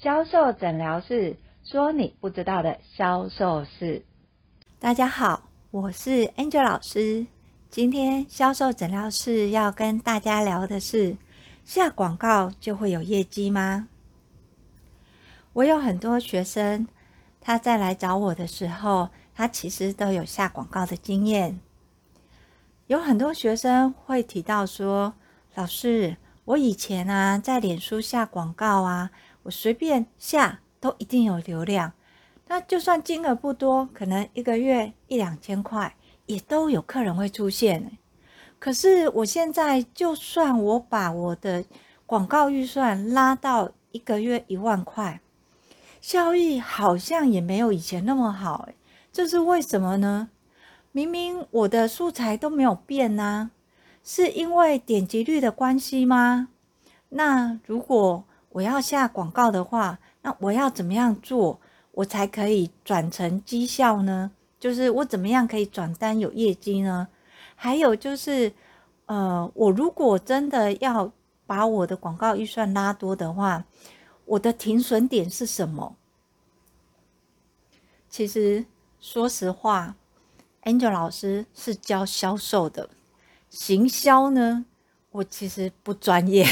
销售诊疗室说你不知道的销售事。大家好，我是 Angel 老师。今天销售诊疗室要跟大家聊的是：下广告就会有业绩吗？我有很多学生，他在来找我的时候，他其实都有下广告的经验。有很多学生会提到说：“老师，我以前啊，在脸书下广告啊。”我随便下都一定有流量，那就算金额不多，可能一个月一两千块，也都有客人会出现。可是我现在，就算我把我的广告预算拉到一个月一万块，效益好像也没有以前那么好。这是为什么呢？明明我的素材都没有变呢，是因为点击率的关系吗？那如果我要下广告的话，那我要怎么样做，我才可以转成绩效呢？就是我怎么样可以转单有业绩呢？还有就是，呃，我如果真的要把我的广告预算拉多的话，我的停损点是什么？其实，说实话，Angel 老师是教销售的，行销呢，我其实不专业。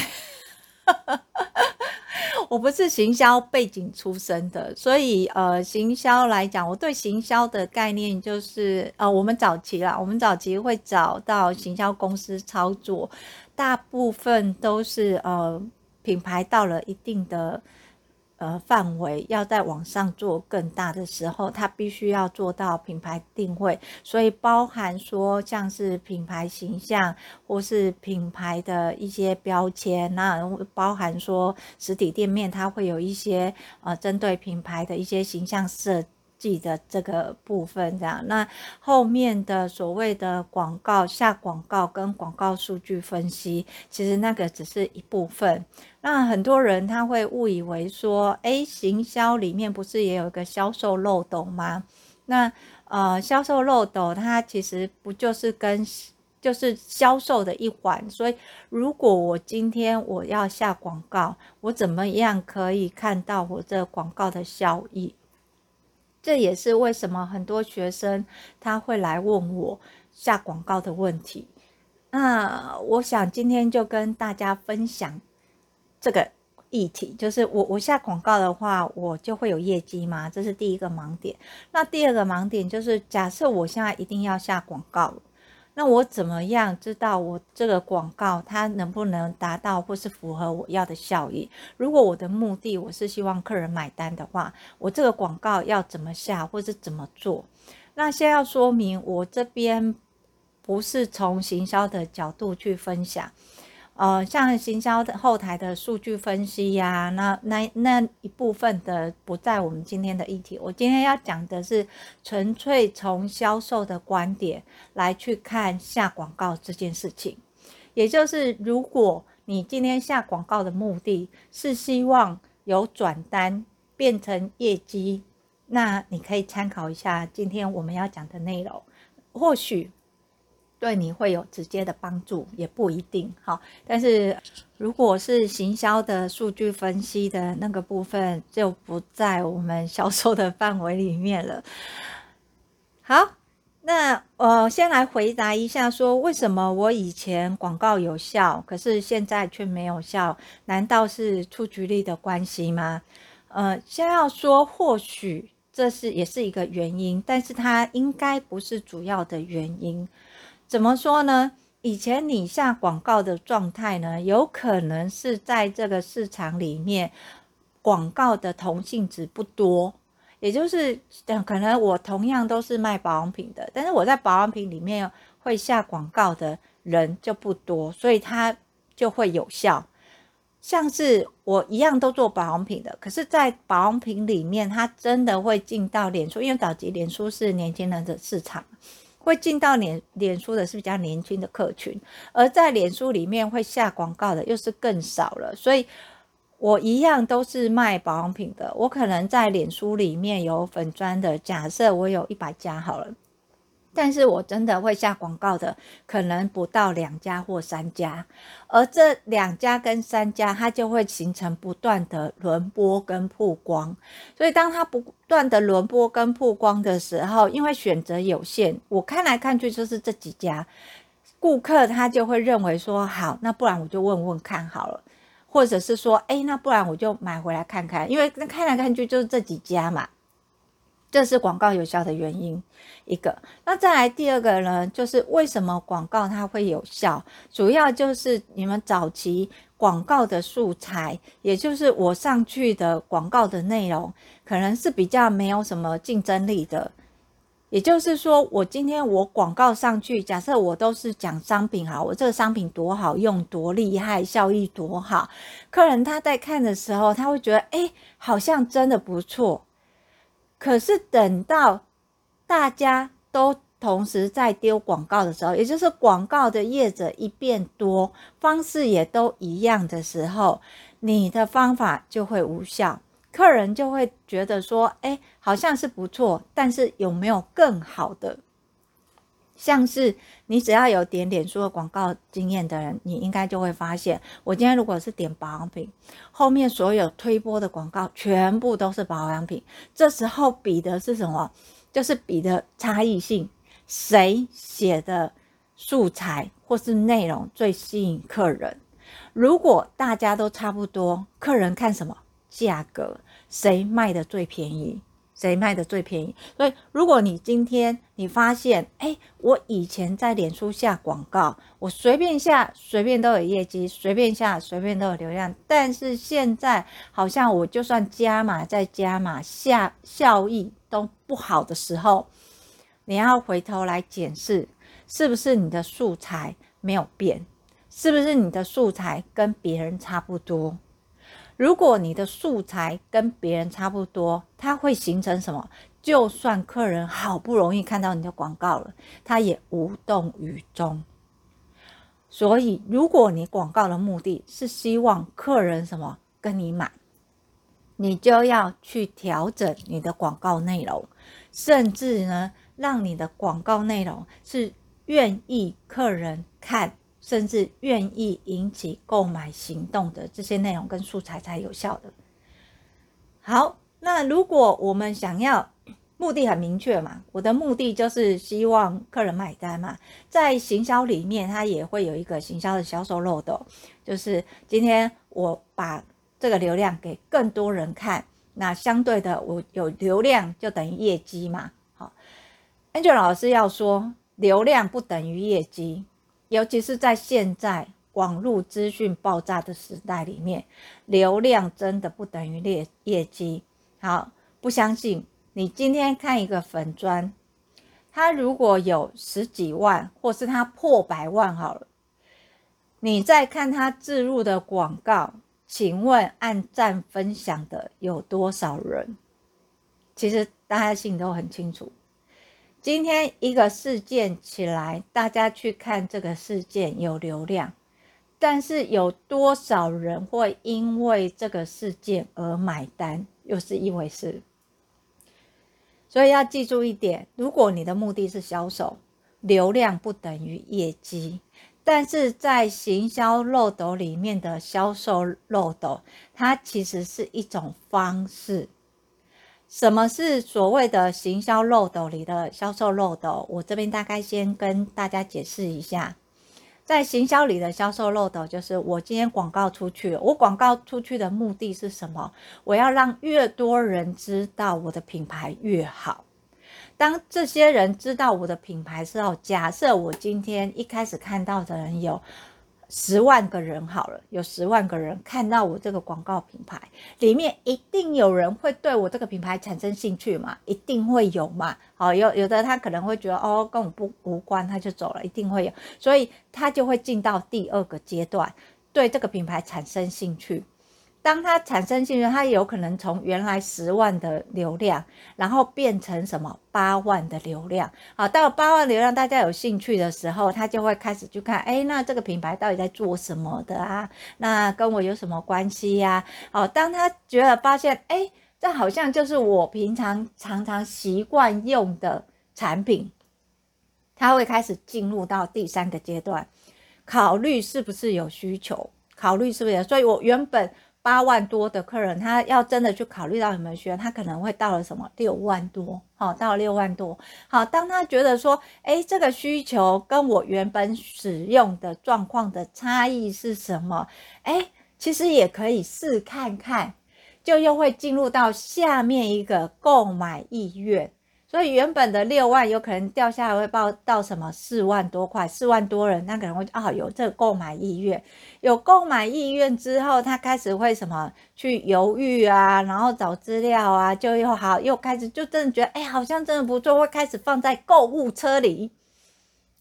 我不是行销背景出身的，所以呃，行销来讲，我对行销的概念就是呃，我们早期啦，我们早期会找到行销公司操作，大部分都是呃，品牌到了一定的。呃，范围要在网上做更大的时候，它必须要做到品牌定位，所以包含说像是品牌形象或是品牌的一些标签，那包含说实体店面它会有一些呃针对品牌的一些形象设计的这个部分，这样，那后面的所谓的广告下广告跟广告数据分析，其实那个只是一部分。那很多人他会误以为说，诶，行销里面不是也有一个销售漏斗吗？那呃，销售漏斗它其实不就是跟就是销售的一环？所以如果我今天我要下广告，我怎么样可以看到我这广告的效益？这也是为什么很多学生他会来问我下广告的问题。那我想今天就跟大家分享。这个议题就是我我下广告的话，我就会有业绩吗？这是第一个盲点。那第二个盲点就是，假设我现在一定要下广告，那我怎么样知道我这个广告它能不能达到或是符合我要的效益？如果我的目的我是希望客人买单的话，我这个广告要怎么下或是怎么做？那先要说明，我这边不是从行销的角度去分享。呃，像行销的后台的数据分析呀、那那那一部分的不在我们今天的议题。我今天要讲的是纯粹从销售的观点来去看下广告这件事情。也就是，如果你今天下广告的目的是希望有转单变成业绩，那你可以参考一下今天我们要讲的内容，或许。对你会有直接的帮助，也不一定好。但是如果是行销的数据分析的那个部分，就不在我们销售的范围里面了。好，那我先来回答一下，说为什么我以前广告有效，可是现在却没有效？难道是出局率的关系吗？呃，先要说，或许这是也是一个原因，但是它应该不是主要的原因。怎么说呢？以前你下广告的状态呢，有可能是在这个市场里面，广告的同性质不多，也就是可能我同样都是卖保养品的，但是我在保养品里面会下广告的人就不多，所以它就会有效。像是我一样都做保养品的，可是，在保养品里面，它真的会进到脸书，因为早期脸书是年轻人的市场。会进到脸脸书的是比较年轻的客群，而在脸书里面会下广告的又是更少了，所以我一样都是卖保养品的，我可能在脸书里面有粉砖的，假设我有一百家好了，但是我真的会下广告的，可能不到两家或三家，而这两家跟三家，它就会形成不断的轮播跟曝光。所以当它不断的轮播跟曝光的时候，因为选择有限，我看来看去就是这几家，顾客他就会认为说，好，那不然我就问问看好了，或者是说，哎，那不然我就买回来看看，因为那看来看去就是这几家嘛。这是广告有效的原因，一个。那再来第二个呢，就是为什么广告它会有效？主要就是你们早期广告的素材，也就是我上去的广告的内容，可能是比较没有什么竞争力的。也就是说，我今天我广告上去，假设我都是讲商品哈，我这个商品多好用、多厉害、效益多好，客人他在看的时候，他会觉得，哎，好像真的不错。可是等到大家都同时在丢广告的时候，也就是广告的业者一变多，方式也都一样的时候，你的方法就会无效，客人就会觉得说，哎，好像是不错，但是有没有更好的？像是你只要有点脸书的广告经验的人，你应该就会发现，我今天如果是点保养品，后面所有推播的广告全部都是保养品。这时候比的是什么？就是比的差异性，谁写的素材或是内容最吸引客人。如果大家都差不多，客人看什么？价格，谁卖的最便宜？谁卖的最便宜？所以，如果你今天你发现，哎，我以前在脸书下广告，我随便下，随便都有业绩，随便下，随便都有流量。但是现在好像我就算加码再加码，下效益都不好的时候，你要回头来检视，是不是你的素材没有变？是不是你的素材跟别人差不多？如果你的素材跟别人差不多，它会形成什么？就算客人好不容易看到你的广告了，他也无动于衷。所以，如果你广告的目的是希望客人什么跟你买，你就要去调整你的广告内容，甚至呢，让你的广告内容是愿意客人看。甚至愿意引起购买行动的这些内容跟素材才有效的。好，那如果我们想要目的很明确嘛，我的目的就是希望客人买单嘛。在行销里面，它也会有一个行销的销售漏斗，就是今天我把这个流量给更多人看，那相对的，我有流量就等于业绩嘛。好，Angel 老师要说，流量不等于业绩。尤其是在现在网络资讯爆炸的时代里面，流量真的不等于业业绩。好，不相信你今天看一个粉砖，它如果有十几万，或是它破百万好了，你再看它置入的广告，请问按赞分享的有多少人？其实大家心里都很清楚。今天一个事件起来，大家去看这个事件有流量，但是有多少人会因为这个事件而买单，又是一回事。所以要记住一点：如果你的目的是销售，流量不等于业绩。但是在行销漏斗里面的销售漏斗，它其实是一种方式。什么是所谓的行销漏斗里的销售漏斗？我这边大概先跟大家解释一下，在行销里的销售漏斗，就是我今天广告出去，我广告出去的目的是什么？我要让越多人知道我的品牌越好。当这些人知道我的品牌之后，假设我今天一开始看到的人有。十万个人好了，有十万个人看到我这个广告品牌，里面一定有人会对我这个品牌产生兴趣嘛？一定会有嘛？好，有有的他可能会觉得哦，跟我不无关，他就走了，一定会有，所以他就会进到第二个阶段，对这个品牌产生兴趣。当他产生兴趣，他有可能从原来十万的流量，然后变成什么八万的流量。好，到八万流量，大家有兴趣的时候，他就会开始去看，哎，那这个品牌到底在做什么的啊？那跟我有什么关系呀？好，当他觉得发现，哎，这好像就是我平常常常习惯用的产品，他会开始进入到第三个阶段，考虑是不是有需求，考虑是不是。所以我原本八万多的客人，他要真的去考虑到有没有需要，他可能会到了什么六万多，好，到六万多。好，当他觉得说，哎，这个需求跟我原本使用的状况的差异是什么？哎，其实也可以试看看，就又会进入到下面一个购买意愿。所以原本的六万有可能掉下来会报到什么？四万多块，四万多人，他可能会啊、哦、有这个购买意愿，有购买意愿之后，他开始会什么去犹豫啊，然后找资料啊，就又好又开始就真的觉得哎，好像真的不错，会开始放在购物车里，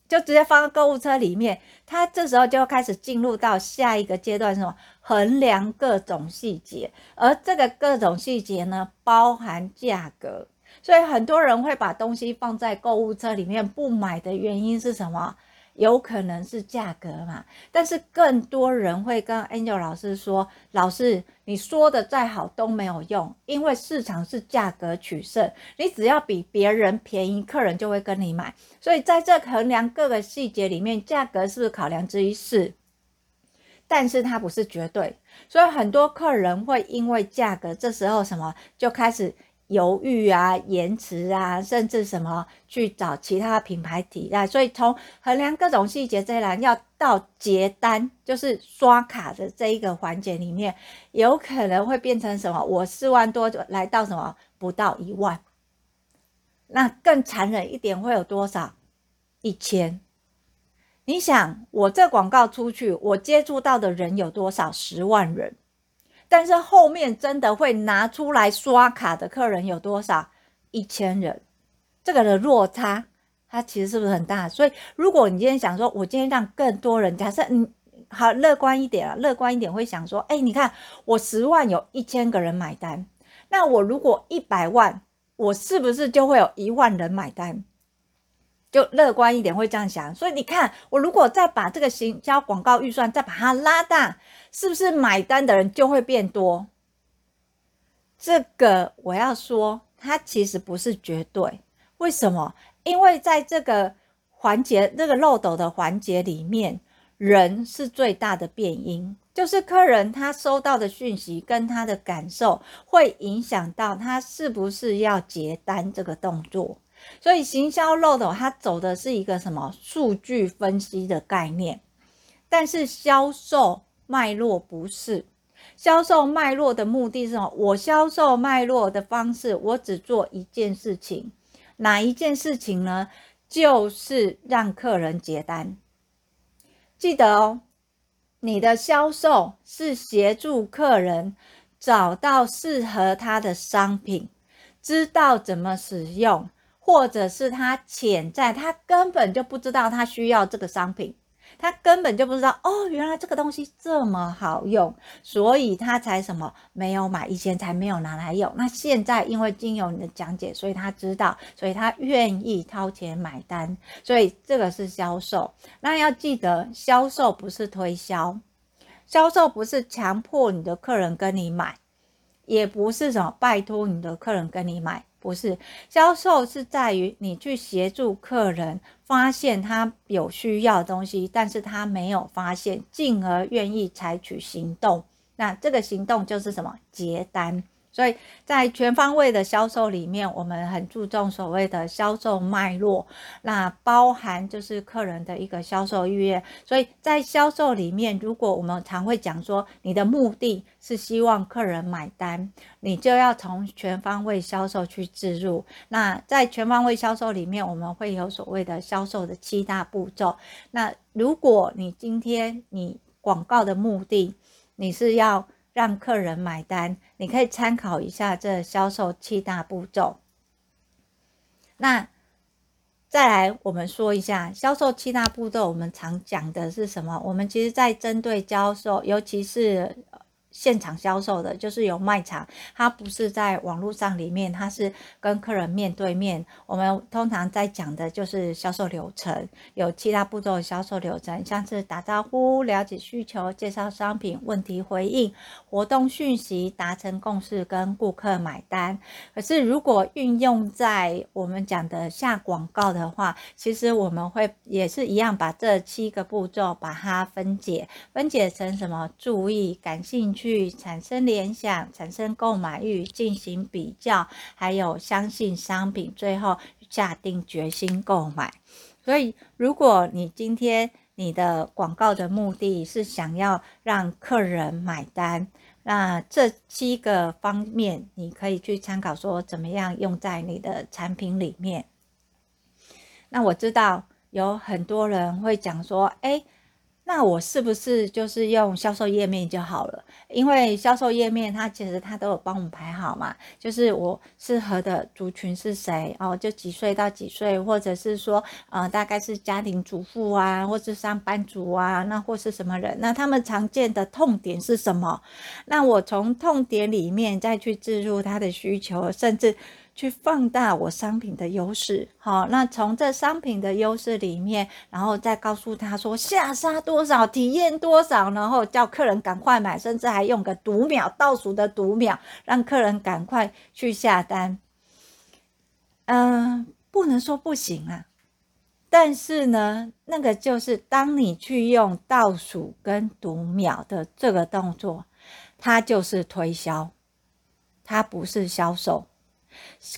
就直接放在购物车里面。他这时候就开始进入到下一个阶段，什么？衡量各种细节，而这个各种细节呢，包含价格。所以很多人会把东西放在购物车里面不买的原因是什么？有可能是价格嘛。但是更多人会跟 Angel 老师说：“老师，你说的再好都没有用，因为市场是价格取胜，你只要比别人便宜，客人就会跟你买。所以在这衡量各个细节里面，价格是不是考量之一？是，但是它不是绝对。所以很多客人会因为价格，这时候什么就开始。”犹豫啊，延迟啊，甚至什么去找其他品牌替代，所以从衡量各种细节这一栏，要到结单，就是刷卡的这一个环节里面，有可能会变成什么？我四万多来到什么？不到一万。那更残忍一点会有多少？一千。你想，我这广告出去，我接触到的人有多少？十万人。但是后面真的会拿出来刷卡的客人有多少？一千人，这个的落差，它其实是不是很大？所以，如果你今天想说，我今天让更多人，假设你好乐观一点啊，乐观一点会想说，哎，你看我十万有一千个人买单，那我如果一百万，我是不是就会有一万人买单？就乐观一点会这样想。所以你看，我如果再把这个行销广告预算再把它拉大。是不是买单的人就会变多？这个我要说，它其实不是绝对。为什么？因为在这个环节、这个漏斗的环节里面，人是最大的变因，就是客人他收到的讯息跟他的感受，会影响到他是不是要结单这个动作。所以，行销漏斗它走的是一个什么数据分析的概念，但是销售。脉络不是销售脉络的目的是什么？我销售脉络的方式，我只做一件事情，哪一件事情呢？就是让客人结单。记得哦，你的销售是协助客人找到适合他的商品，知道怎么使用，或者是他潜在，他根本就不知道他需要这个商品。他根本就不知道哦，原来这个东西这么好用，所以他才什么没有买，以前才没有拿来用。那现在因为经由你的讲解，所以他知道，所以他愿意掏钱买单。所以这个是销售。那要记得，销售不是推销，销售不是强迫你的客人跟你买，也不是什么拜托你的客人跟你买。不是销售，是在于你去协助客人发现他有需要的东西，但是他没有发现，进而愿意采取行动。那这个行动就是什么？结单。所以在全方位的销售里面，我们很注重所谓的销售脉络，那包含就是客人的一个销售意愿。所以在销售里面，如果我们常会讲说，你的目的是希望客人买单，你就要从全方位销售去置入。那在全方位销售里面，我们会有所谓的销售的七大步骤。那如果你今天你广告的目的，你是要让客人买单，你可以参考一下这销售七大步骤。那再来，我们说一下销售七大步骤。我们常讲的是什么？我们其实，在针对销售，尤其是现场销售的，就是有卖场，它不是在网络上里面，它是跟客人面对面。我们通常在讲的就是销售流程，有七大步骤销售流程，像是打招呼、了解需求、介绍商品、问题回应、活动讯息、达成共识跟顾客买单。可是如果运用在我们讲的下广告的话，其实我们会也是一样，把这七个步骤把它分解，分解成什么？注意、感兴趣。去产生联想，产生购买欲，进行比较，还有相信商品，最后下定决心购买。所以，如果你今天你的广告的目的是想要让客人买单，那这七个方面你可以去参考，说怎么样用在你的产品里面。那我知道有很多人会讲说，诶。那我是不是就是用销售页面就好了？因为销售页面它其实它都有帮我们排好嘛，就是我适合的族群是谁哦，就几岁到几岁，或者是说呃大概是家庭主妇啊，或是上班族啊，那或是什么人？那他们常见的痛点是什么？那我从痛点里面再去置入他的需求，甚至。去放大我商品的优势，好，那从这商品的优势里面，然后再告诉他说下杀多少，体验多少，然后叫客人赶快买，甚至还用个读秒倒数的读秒，让客人赶快去下单。嗯，不能说不行啊，但是呢，那个就是当你去用倒数跟读秒的这个动作，它就是推销，它不是销售。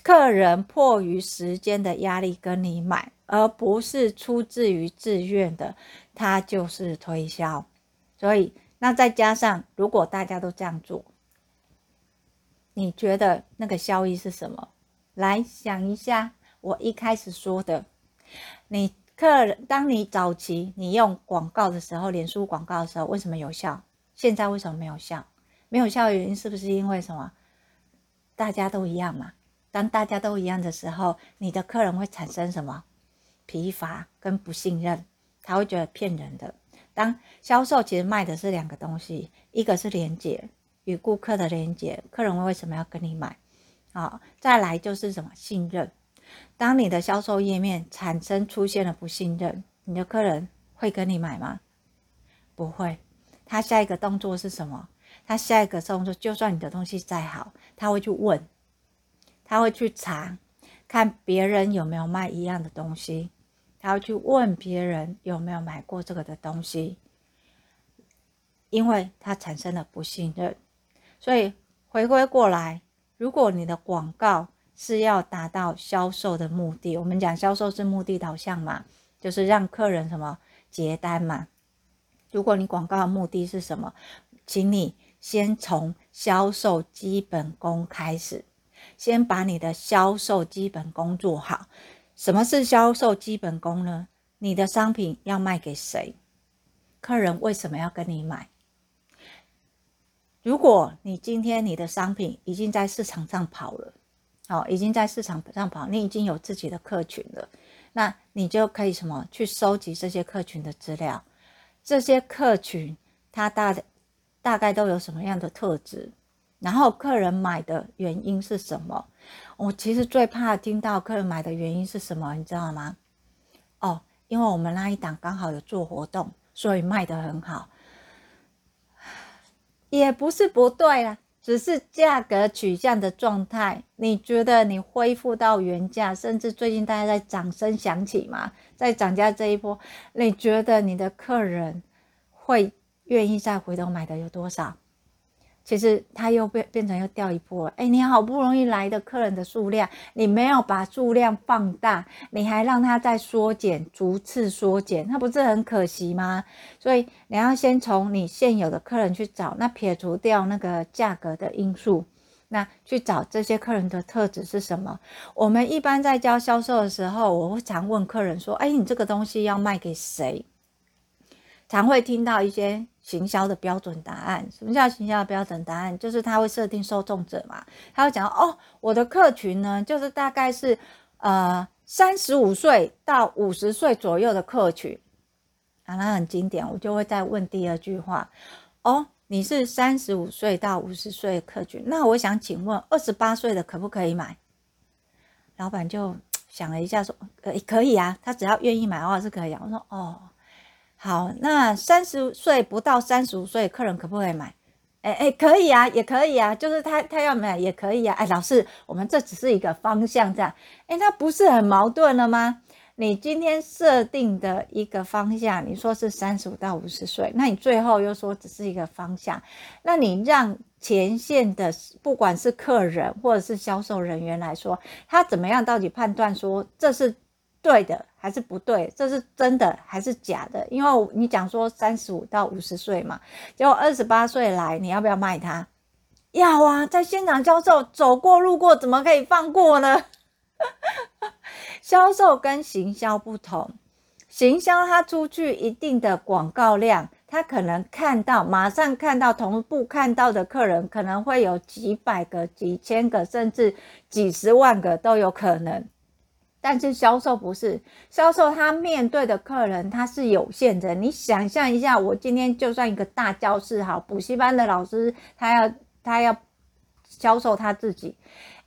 客人迫于时间的压力跟你买，而不是出自于自愿的，他就是推销。所以，那再加上如果大家都这样做，你觉得那个效益是什么？来想一下，我一开始说的，你客人，当你早期你用广告的时候，脸书广告的时候，为什么有效？现在为什么没有效？没有效的原因是不是因为什么？大家都一样嘛？当大家都一样的时候，你的客人会产生什么？疲乏跟不信任，他会觉得骗人的。当销售其实卖的是两个东西，一个是连接与顾客的连接，客人为什么要跟你买？好，再来就是什么？信任。当你的销售页面产生出现了不信任，你的客人会跟你买吗？不会。他下一个动作是什么？他下一个动作，就算你的东西再好，他会去问。他会去查，看别人有没有卖一样的东西，他会去问别人有没有买过这个的东西，因为他产生了不信任。所以回归过来，如果你的广告是要达到销售的目的，我们讲销售是目的导向嘛，就是让客人什么结单嘛。如果你广告的目的是什么，请你先从销售基本功开始。先把你的销售基本功做好。什么是销售基本功呢？你的商品要卖给谁？客人为什么要跟你买？如果你今天你的商品已经在市场上跑了，好，已经在市场上跑，你已经有自己的客群了，那你就可以什么去收集这些客群的资料。这些客群他大大概都有什么样的特质？然后客人买的原因是什么？我其实最怕听到客人买的原因是什么，你知道吗？哦，因为我们那一档刚好有做活动，所以卖得很好。也不是不对啦，只是价格取向的状态。你觉得你恢复到原价，甚至最近大家在掌声响起嘛，在涨价这一波，你觉得你的客人会愿意再回头买的有多少？其实他又变变成又掉一波了，哎，你好不容易来的客人的数量，你没有把数量放大，你还让他再缩减，逐次缩减，那不是很可惜吗？所以你要先从你现有的客人去找，那撇除掉那个价格的因素，那去找这些客人的特质是什么？我们一般在教销售的时候，我会常问客人说，哎，你这个东西要卖给谁？常会听到一些行销的标准答案。什么叫行销的标准答案？就是他会设定受众者嘛，他会讲哦，我的客群呢，就是大概是呃三十五岁到五十岁左右的客群啊，那很经典。我就会再问第二句话，哦，你是三十五岁到五十岁的客群，那我想请问，二十八岁的可不可以买？老板就想了一下，说：“呃，可以啊，他只要愿意买的话是可以啊。”我说：“哦，好，那三十岁不到三十五岁客人可不可以买？”哎哎，可以啊，也可以啊，就是他他要买也可以啊。哎，老师，我们这只是一个方向，这样，哎，那不是很矛盾了吗？你今天设定的一个方向，你说是三十五到五十岁，那你最后又说只是一个方向，那你让前线的不管是客人或者是销售人员来说，他怎么样到底判断说这是对的还是不对？这是真的还是假的？因为你讲说三十五到五十岁嘛，结果二十八岁来，你要不要卖他？要啊，在现场销售，走过路过怎么可以放过呢？销售跟行销不同，行销它出去一定的广告量，它可能看到马上看到同步看到的客人可能会有几百个、几千个，甚至几十万个都有可能。但是销售不是，销售他面对的客人他是有限的。你想象一下，我今天就算一个大教室，好，补习班的老师，他要他要销售他自己。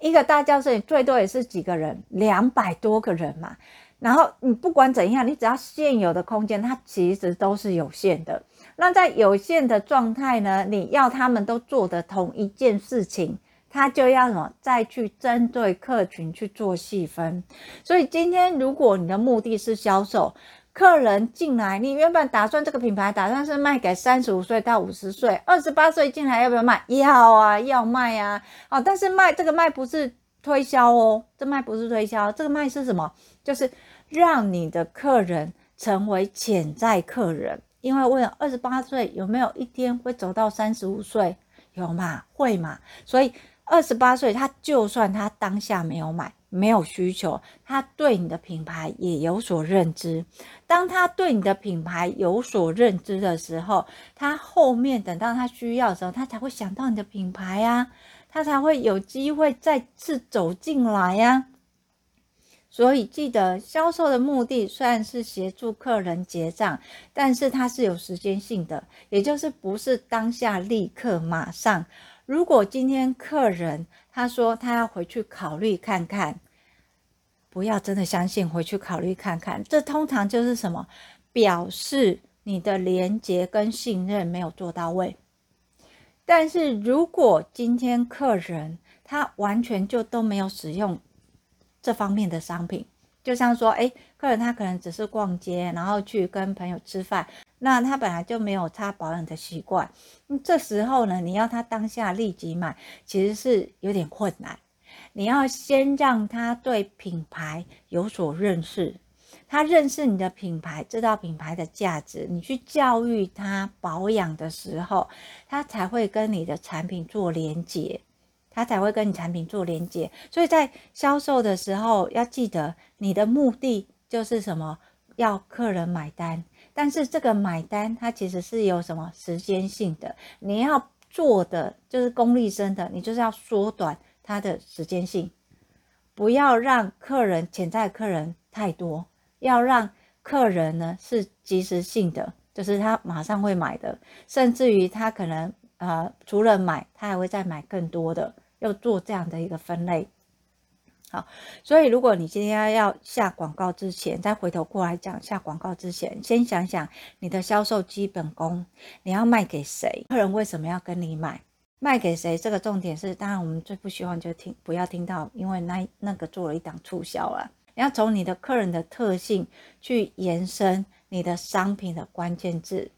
一个大教室，最多也是几个人，两百多个人嘛。然后你不管怎样，你只要现有的空间，它其实都是有限的。那在有限的状态呢，你要他们都做的同一件事情，他就要什么？再去针对客群去做细分。所以今天如果你的目的是销售，客人进来，你原本打算这个品牌打算是卖给三十五岁到五十岁，二十八岁进来要不要卖？要啊，要卖啊。哦，但是卖这个卖不是推销哦，这卖不是推销，这个卖是什么？就是让你的客人成为潜在客人。因为问二十八岁有没有一天会走到三十五岁？有嘛？会嘛？所以二十八岁他就算他当下没有买。没有需求，他对你的品牌也有所认知。当他对你的品牌有所认知的时候，他后面等到他需要的时候，他才会想到你的品牌呀，他才会有机会再次走进来呀。所以记得，销售的目的虽然是协助客人结账，但是它是有时间性的，也就是不是当下立刻马上。如果今天客人他说他要回去考虑看看，不要真的相信，回去考虑看看，这通常就是什么？表示你的连结跟信任没有做到位。但是如果今天客人他完全就都没有使用这方面的商品，就像说，诶，客人他可能只是逛街，然后去跟朋友吃饭。那他本来就没有擦保养的习惯，这时候呢，你要他当下立即买，其实是有点困难。你要先让他对品牌有所认识，他认识你的品牌，知道品牌的价值，你去教育他保养的时候，他才会跟你的产品做连接，他才会跟你产品做连接。所以在销售的时候，要记得你的目的就是什么？要客人买单。但是这个买单，它其实是有什么时间性的？你要做的就是功利生的，你就是要缩短它的时间性，不要让客人潜在客人太多，要让客人呢是即时性的，就是他马上会买的，甚至于他可能呃除了买，他还会再买更多的，要做这样的一个分类。好，所以如果你今天要下广告之前，再回头过来讲下广告之前，先想想你的销售基本功，你要卖给谁？客人为什么要跟你买？卖给谁？这个重点是，当然我们最不希望就听不要听到，因为那那个做了一档促销啊。你要从你的客人的特性去延伸你的商品的关键字，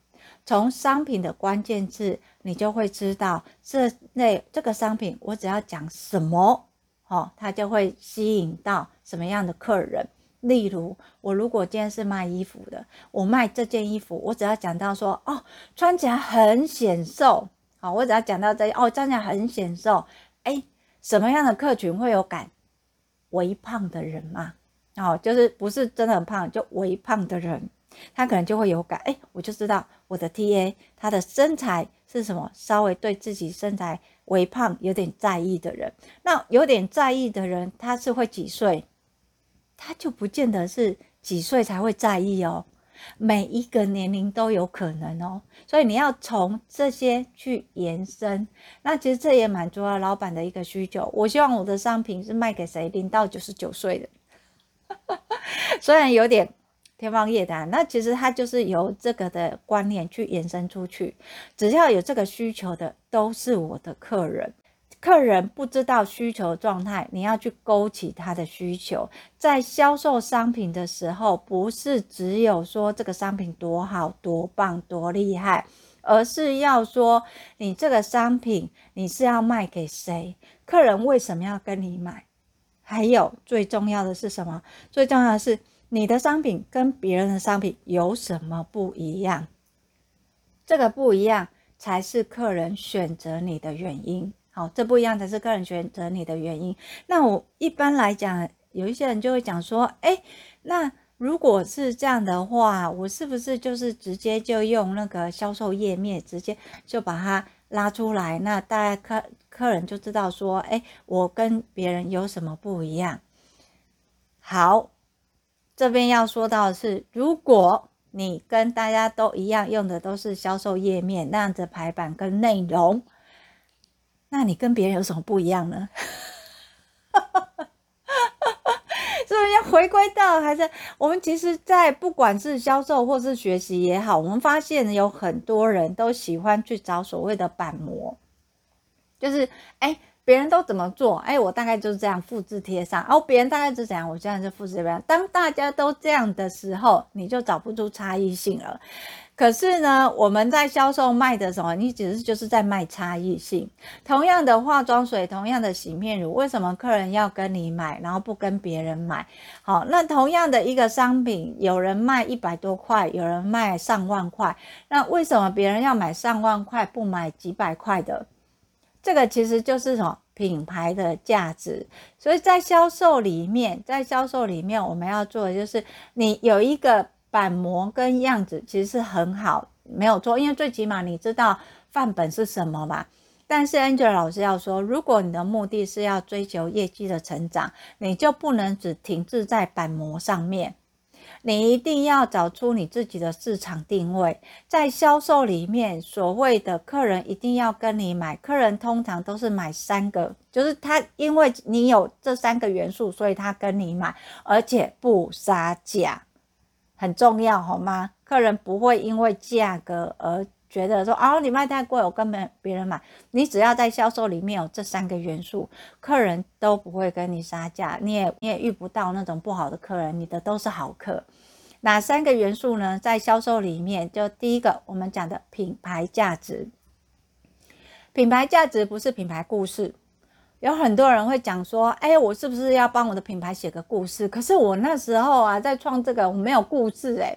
从商品的关键字，你就会知道这类这个商品，我只要讲什么。哦，他就会吸引到什么样的客人？例如，我如果今天是卖衣服的，我卖这件衣服，我只要讲到说，哦，穿起来很显瘦。好，我只要讲到这，哦，穿起来很显瘦。哎，什么样的客群会有感？微胖的人嘛，哦，就是不是真的很胖，就微胖的人，他可能就会有感。哎，我就知道我的 TA 他的身材是什么，稍微对自己身材。微胖有点在意的人，那有点在意的人，他是会几岁？他就不见得是几岁才会在意哦。每一个年龄都有可能哦。所以你要从这些去延伸，那其实这也满足了老板的一个需求。我希望我的商品是卖给谁？零到九十九岁的。虽然有点天方夜谭，那其实它就是由这个的观念去延伸出去。只要有这个需求的，都是我的客人。客人不知道需求状态，你要去勾起他的需求。在销售商品的时候，不是只有说这个商品多好、多棒、多厉害，而是要说你这个商品你是要卖给谁？客人为什么要跟你买？还有最重要的是什么？最重要的是你的商品跟别人的商品有什么不一样？这个不一样才是客人选择你的原因。好，这不一样才是客人选择你的原因。那我一般来讲，有一些人就会讲说，哎，那如果是这样的话，我是不是就是直接就用那个销售页面，直接就把它拉出来？那大家客客人就知道说，哎，我跟别人有什么不一样？好，这边要说到的是，如果你跟大家都一样，用的都是销售页面那样子排版跟内容。那你跟别人有什么不一样呢？是不是要回归到还是我们其实，在不管是销售或是学习也好，我们发现有很多人都喜欢去找所谓的板模，就是哎，别人都怎么做，哎，我大概就是这样复制贴上，哦，别人大概是怎样，我这样就复制这样。当大家都这样的时候，你就找不出差异性了。可是呢，我们在销售卖的什么？你只是就是在卖差异性。同样的化妆水，同样的洗面乳，为什么客人要跟你买，然后不跟别人买？好，那同样的一个商品，有人卖一百多块，有人卖上万块，那为什么别人要买上万块，不买几百块的？这个其实就是什么？品牌的价值。所以在销售里面，在销售里面，我们要做的就是，你有一个。板模跟样子其实是很好，没有错，因为最起码你知道范本是什么嘛。但是 Angela 老师要说，如果你的目的是要追求业绩的成长，你就不能只停滞在板模上面，你一定要找出你自己的市场定位。在销售里面，所谓的客人一定要跟你买，客人通常都是买三个，就是他因为你有这三个元素，所以他跟你买，而且不杀价。很重要，好吗？客人不会因为价格而觉得说，哦，你卖太贵，我跟别别人买。你只要在销售里面有这三个元素，客人都不会跟你杀价，你也你也遇不到那种不好的客人，你的都是好客。哪三个元素呢？在销售里面，就第一个我们讲的品牌价值。品牌价值不是品牌故事。有很多人会讲说，哎，我是不是要帮我的品牌写个故事？可是我那时候啊，在创这个，我没有故事，哎，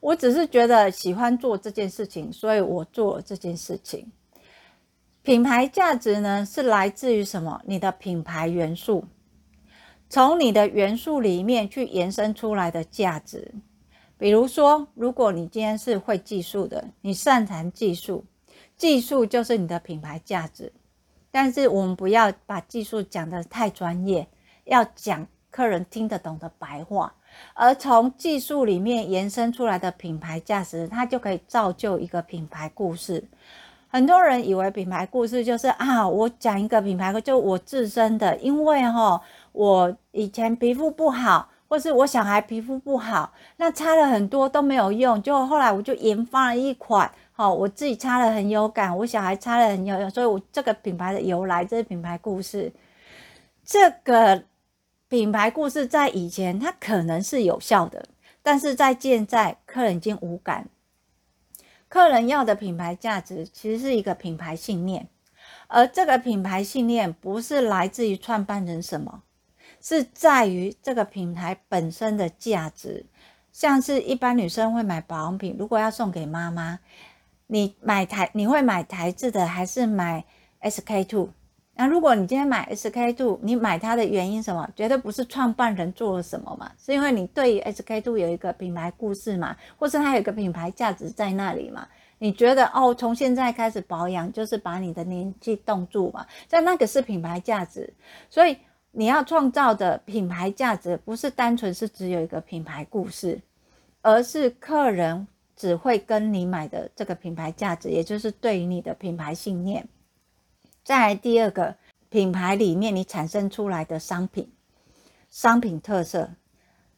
我只是觉得喜欢做这件事情，所以我做了这件事情。品牌价值呢，是来自于什么？你的品牌元素，从你的元素里面去延伸出来的价值。比如说，如果你今天是会技术的，你擅长技术，技术就是你的品牌价值。但是我们不要把技术讲得太专业，要讲客人听得懂的白话，而从技术里面延伸出来的品牌价值，它就可以造就一个品牌故事。很多人以为品牌故事就是啊，我讲一个品牌，就我自身的，因为哈，我以前皮肤不好，或是我小孩皮肤不好，那擦了很多都没有用，就后来我就研发了一款。好，我自己擦了很有感，我小孩擦了很有用，所以我这个品牌的由来，这是品牌故事。这个品牌故事在以前它可能是有效的，但是在现在客人已经无感。客人要的品牌价值其实是一个品牌信念，而这个品牌信念不是来自于创办人什么，是在于这个品牌本身的价值。像是一般女生会买保养品，如果要送给妈妈。你买台你会买台制的还是买 SK two？那如果你今天买 SK two，你买它的原因什么？绝对不是创办人做了什么嘛，是因为你对于 SK two 有一个品牌故事嘛，或是它有一个品牌价值在那里嘛？你觉得哦，从现在开始保养就是把你的年纪冻住嘛？在那个是品牌价值，所以你要创造的品牌价值不是单纯是只有一个品牌故事。而是客人只会跟你买的这个品牌价值，也就是对于你的品牌信念。再来第二个，品牌里面你产生出来的商品，商品特色。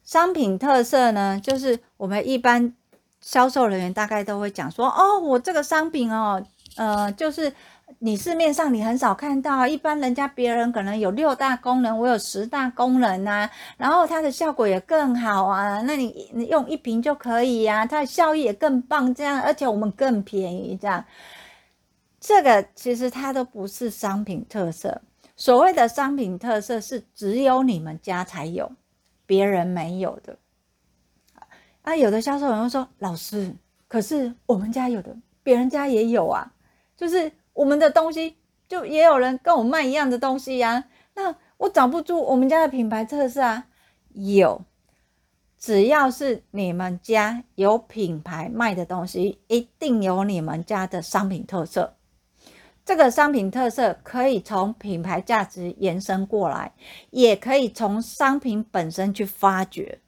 商品特色呢，就是我们一般销售人员大概都会讲说，哦，我这个商品哦，呃，就是。你市面上你很少看到，一般人家别人可能有六大功能，我有十大功能啊，然后它的效果也更好啊，那你你用一瓶就可以呀，它的效益也更棒，这样而且我们更便宜，这样，这个其实它都不是商品特色。所谓的商品特色是只有你们家才有，别人没有的。啊，有的销售人会说，老师，可是我们家有的，别人家也有啊，就是。我们的东西就也有人跟我卖一样的东西呀，那我找不出我们家的品牌特色啊。有，只要是你们家有品牌卖的东西，一定有你们家的商品特色。这个商品特色可以从品牌价值延伸过来，也可以从商品本身去发掘。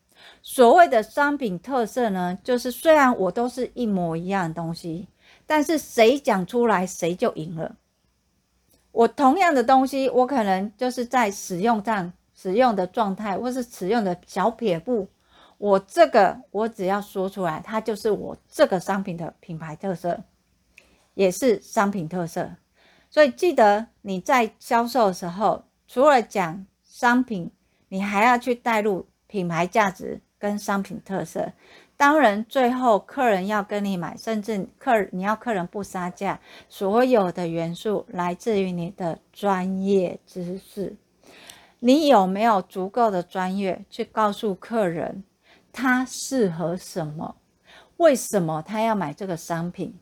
所谓的商品特色呢，就是虽然我都是一模一样的东西。但是谁讲出来谁就赢了。我同样的东西，我可能就是在使用上使用的状态，或是使用的小撇步，我这个我只要说出来，它就是我这个商品的品牌特色，也是商品特色。所以记得你在销售的时候，除了讲商品，你还要去带入品牌价值跟商品特色。当然，最后客人要跟你买，甚至客你要客人不杀价，所有的元素来自于你的专业知识。你有没有足够的专业去告诉客人他适合什么？为什么他要买这个商品？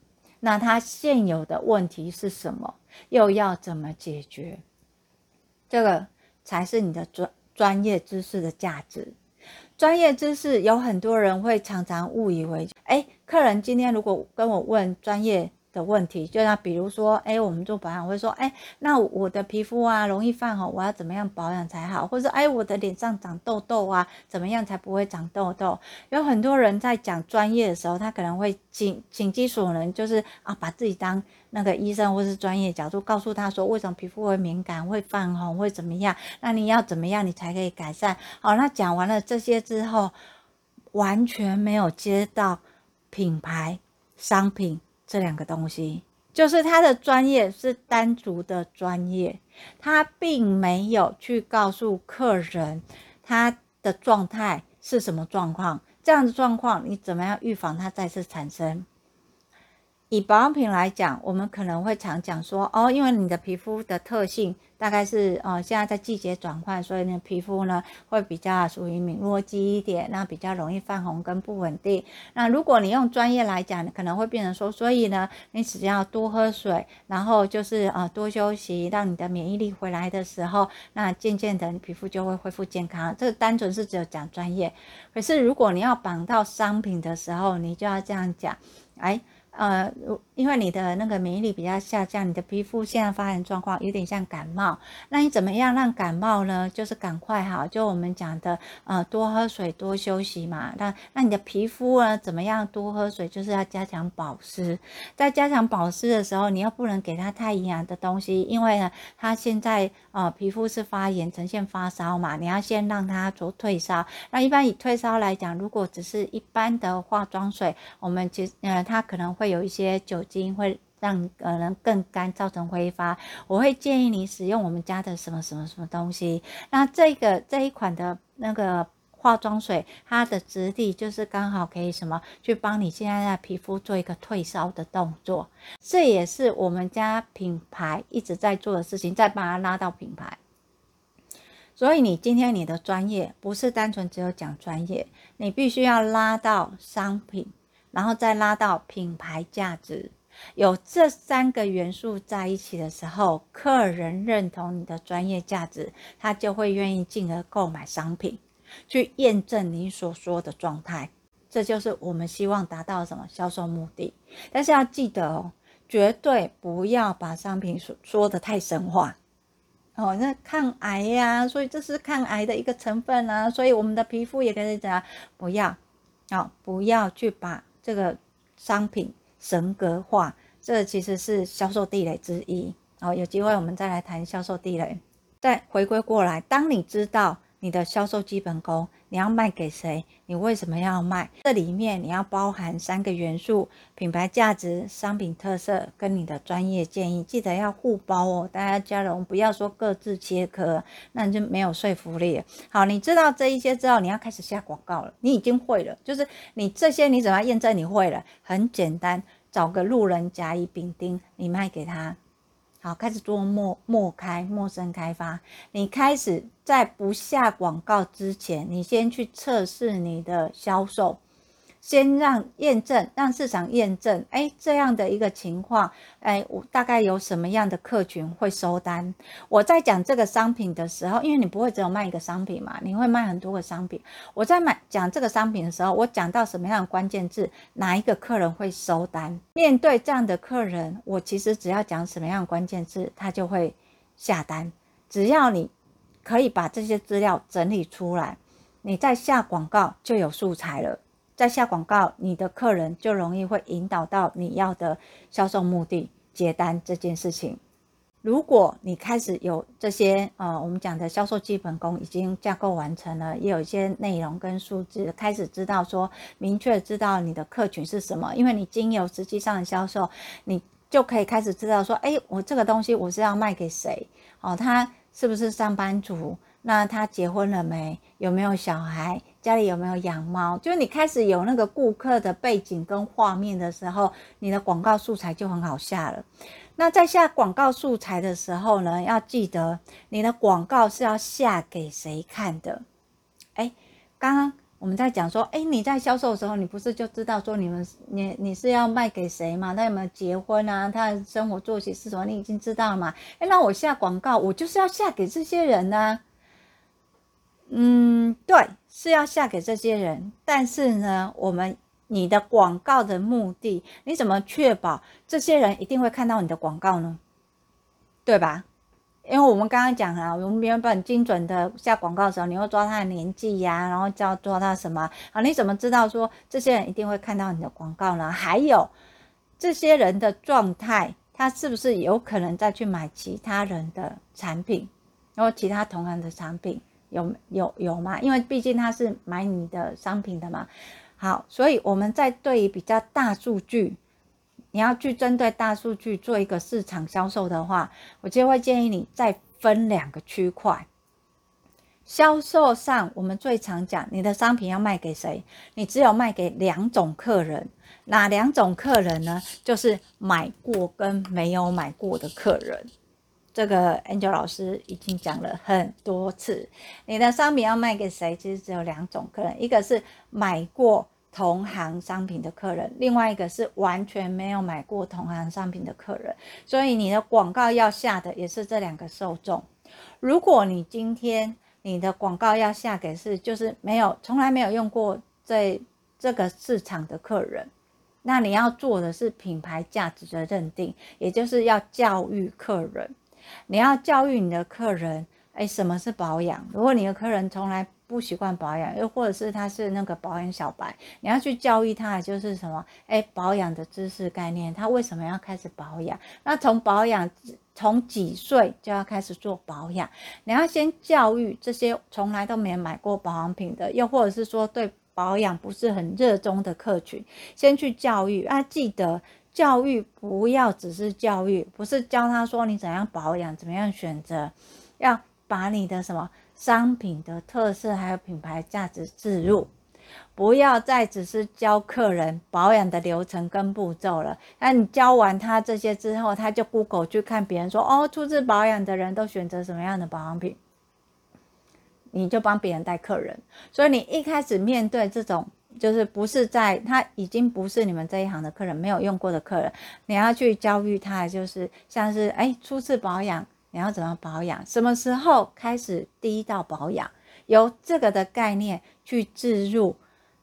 那他现有的问题是什么？又要怎么解决？这个才是你的专专业知识的价值。专业知识有很多人会常常误以为，哎，客人今天如果跟我问专业的问题，就像比如说，哎，我们做保养会说，哎，那我的皮肤啊容易泛红，我要怎么样保养才好？或者，哎，我的脸上长痘痘啊，怎么样才不会长痘痘？有很多人在讲专业的时候，他可能会紧紧急所能，就是啊，把自己当那个医生或是专业角度，告诉他说，为什么皮肤会敏感、会泛红、会怎么样？那你要怎么样，你才可以改善？好，那讲完了这些之后，完全没有接到品牌商品。这两个东西，就是他的专业是单独的专业，他并没有去告诉客人他的状态是什么状况，这样的状况你怎么样预防它再次产生？以保养品来讲，我们可能会常讲说，哦，因为你的皮肤的特性。大概是呃，现在在季节转换，所以呢，皮肤呢会比较属于敏弱肌一点，那比较容易泛红跟不稳定。那如果你用专业来讲，可能会变成说，所以呢，你只要多喝水，然后就是呃多休息，让你的免疫力回来的时候，那渐渐的你皮肤就会恢复健康。这个单纯是只有讲专业，可是如果你要绑到商品的时候，你就要这样讲，哎。呃，因为你的那个免疫力比较下降，你的皮肤现在发展状况有点像感冒。那你怎么样让感冒呢？就是赶快好，就我们讲的，呃，多喝水，多休息嘛。那那你的皮肤呢？怎么样多喝水？就是要加强保湿。在加强保湿的时候，你又不能给它太营养的东西，因为呢，它现在呃皮肤是发炎，呈现发烧嘛。你要先让它做退烧。那一般以退烧来讲，如果只是一般的化妆水，我们其实呃它可能会有一些酒精会让呃人更干，造成挥发。我会建议你使用我们家的什么什么什么东西。那这个这一款的那个化妆水，它的质地就是刚好可以什么去帮你现在的皮肤做一个退烧的动作。这也是我们家品牌一直在做的事情，再把它拉到品牌。所以你今天你的专业不是单纯只有讲专业，你必须要拉到商品。然后再拉到品牌价值，有这三个元素在一起的时候，客人认同你的专业价值，他就会愿意进而购买商品，去验证你所说的状态。这就是我们希望达到什么销售目的。但是要记得哦，绝对不要把商品说说得太神话哦。那抗癌呀，所以这是抗癌的一个成分啊，所以我们的皮肤也可以怎样？不要。好、哦，不要去把这个商品神格化，这其实是销售地雷之一。好、哦，有机会我们再来谈销售地雷。再回归过来，当你知道你的销售基本功，你要卖给谁？你为什么要卖？这里面你要包含三个元素：品牌价值、商品特色跟你的专业建议，记得要互包哦。大家加融，不要说各自切割，那你就没有说服力。好，你知道这一些之后，你要开始下广告了。你已经会了，就是你这些你怎么验证你会了？很简单，找个路人甲乙丙丁，你卖给他。好，开始做陌陌开、陌生开发。你开始在不下广告之前，你先去测试你的销售。先让验证，让市场验证，哎，这样的一个情况，哎，我大概有什么样的客群会收单？我在讲这个商品的时候，因为你不会只有卖一个商品嘛，你会卖很多个商品。我在买讲这个商品的时候，我讲到什么样的关键字，哪一个客人会收单？面对这样的客人，我其实只要讲什么样的关键字，他就会下单。只要你可以把这些资料整理出来，你再下广告就有素材了。在下广告，你的客人就容易会引导到你要的销售目的，接单这件事情。如果你开始有这些呃，我们讲的销售基本功已经架构完成了，也有一些内容跟数字，开始知道说明确知道你的客群是什么，因为你经由实际上的销售，你就可以开始知道说，哎，我这个东西我是要卖给谁？哦，他是不是上班族？那他结婚了没？有没有小孩？家里有没有养猫？就是你开始有那个顾客的背景跟画面的时候，你的广告素材就很好下了。那在下广告素材的时候呢，要记得你的广告是要下给谁看的？诶，刚刚我们在讲说，诶，你在销售的时候，你不是就知道说你们你你是要卖给谁吗？他有没有结婚啊？他的生活作息是什么？你已经知道了吗？诶，那我下广告，我就是要下给这些人呢、嗯，对，是要下给这些人，但是呢，我们你的广告的目的，你怎么确保这些人一定会看到你的广告呢？对吧？因为我们刚刚讲了，我们原本精准的下广告的时候，你会抓他的年纪呀、然后叫抓他什么？好，你怎么知道说这些人一定会看到你的广告呢？还有这些人的状态，他是不是有可能再去买其他人的产品，然后其他同行的产品？有有有吗？因为毕竟他是买你的商品的嘛。好，所以我们在对于比较大数据，你要去针对大数据做一个市场销售的话，我就会建议你再分两个区块。销售上，我们最常讲，你的商品要卖给谁？你只有卖给两种客人，哪两种客人呢？就是买过跟没有买过的客人。这个 Angel 老师已经讲了很多次，你的商品要卖给谁？其实只有两种客人，一个是买过同行商品的客人，另外一个是完全没有买过同行商品的客人。所以你的广告要下的也是这两个受众。如果你今天你的广告要下给是就是没有从来没有用过这这个市场的客人，那你要做的是品牌价值的认定，也就是要教育客人。你要教育你的客人，哎，什么是保养？如果你的客人从来不习惯保养，又或者是他是那个保养小白，你要去教育他的就是什么？哎，保养的知识概念，他为什么要开始保养？那从保养从几岁就要开始做保养？你要先教育这些从来都没买过保养品的，又或者是说对保养不是很热衷的客群，先去教育啊，记得。教育不要只是教育，不是教他说你怎样保养，怎么样选择，要把你的什么商品的特色还有品牌价值置入，不要再只是教客人保养的流程跟步骤了。那你教完他这些之后，他就 Google 去看别人说哦，初次保养的人都选择什么样的保养品，你就帮别人带客人。所以你一开始面对这种。就是不是在他已经不是你们这一行的客人，没有用过的客人，你要去教育他，就是像是哎，初次保养你要怎么保养，什么时候开始第一道保养，由这个的概念去置入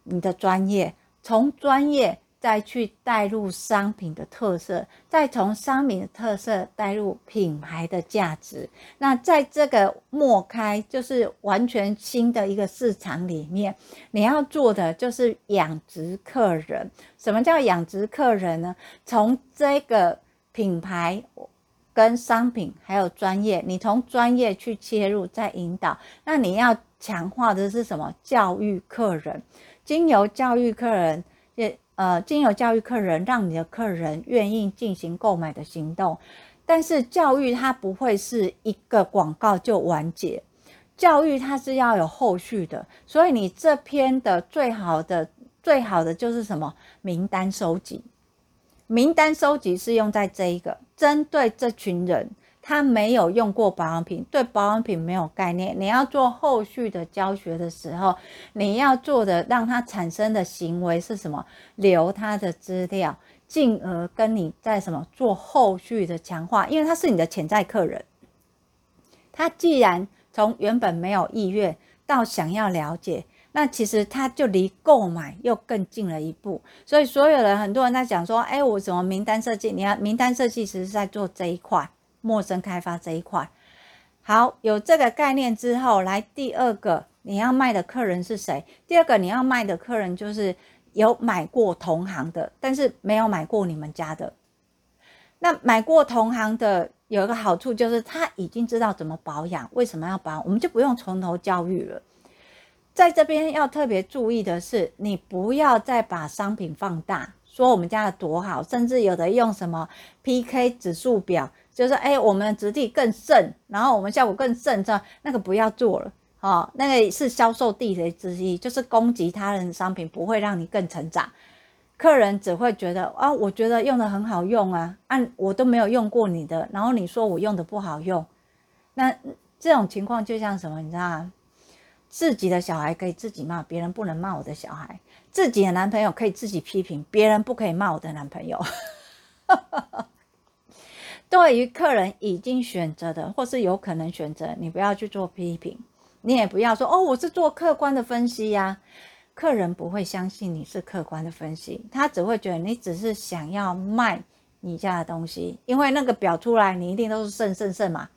你的专业，从专业再去带入商品的特色，再从商品的特色带入品牌的价值。那在这个末开，就是完全新的一个市场里面，你要做的就是养殖客人。什么叫养殖客人呢？从这个品牌跟商品还有专业，你从专业去切入，再引导。那你要强化的是什么？教育客人，经由教育客人。呃，经由教育客人，让你的客人愿意进行购买的行动。但是教育它不会是一个广告就完结，教育它是要有后续的。所以你这篇的最好的、最好的就是什么？名单收集，名单收集是用在这一个针对这群人。他没有用过保养品，对保养品没有概念。你要做后续的教学的时候，你要做的让他产生的行为是什么？留他的资料，进而跟你在什么做后续的强化，因为他是你的潜在客人。他既然从原本没有意愿到想要了解，那其实他就离购买又更近了一步。所以所有人很多人在讲说，哎，我怎么名单设计？你要名单设计，其实是在做这一块。陌生开发这一块，好，有这个概念之后，来第二个，你要卖的客人是谁？第二个你要卖的客人就是有买过同行的，但是没有买过你们家的。那买过同行的有一个好处，就是他已经知道怎么保养，为什么要保养，我们就不用从头教育了。在这边要特别注意的是，你不要再把商品放大，说我们家的多好，甚至有的用什么 PK 指数表。就是哎，我们的质地更胜，然后我们效果更胜，这那个不要做了，哦，那个是销售地雷之一，就是攻击他人的商品不会让你更成长，客人只会觉得啊，我觉得用的很好用啊，按我都没有用过你的，然后你说我用的不好用，那这种情况就像什么，你知道吗？自己的小孩可以自己骂，别人不能骂我的小孩；自己的男朋友可以自己批评，别人不可以骂我的男朋友。对于客人已经选择的，或是有可能选择，你不要去做批评，你也不要说哦，我是做客观的分析呀。客人不会相信你是客观的分析，他只会觉得你只是想要卖你家的东西，因为那个表出来，你一定都是胜胜胜嘛，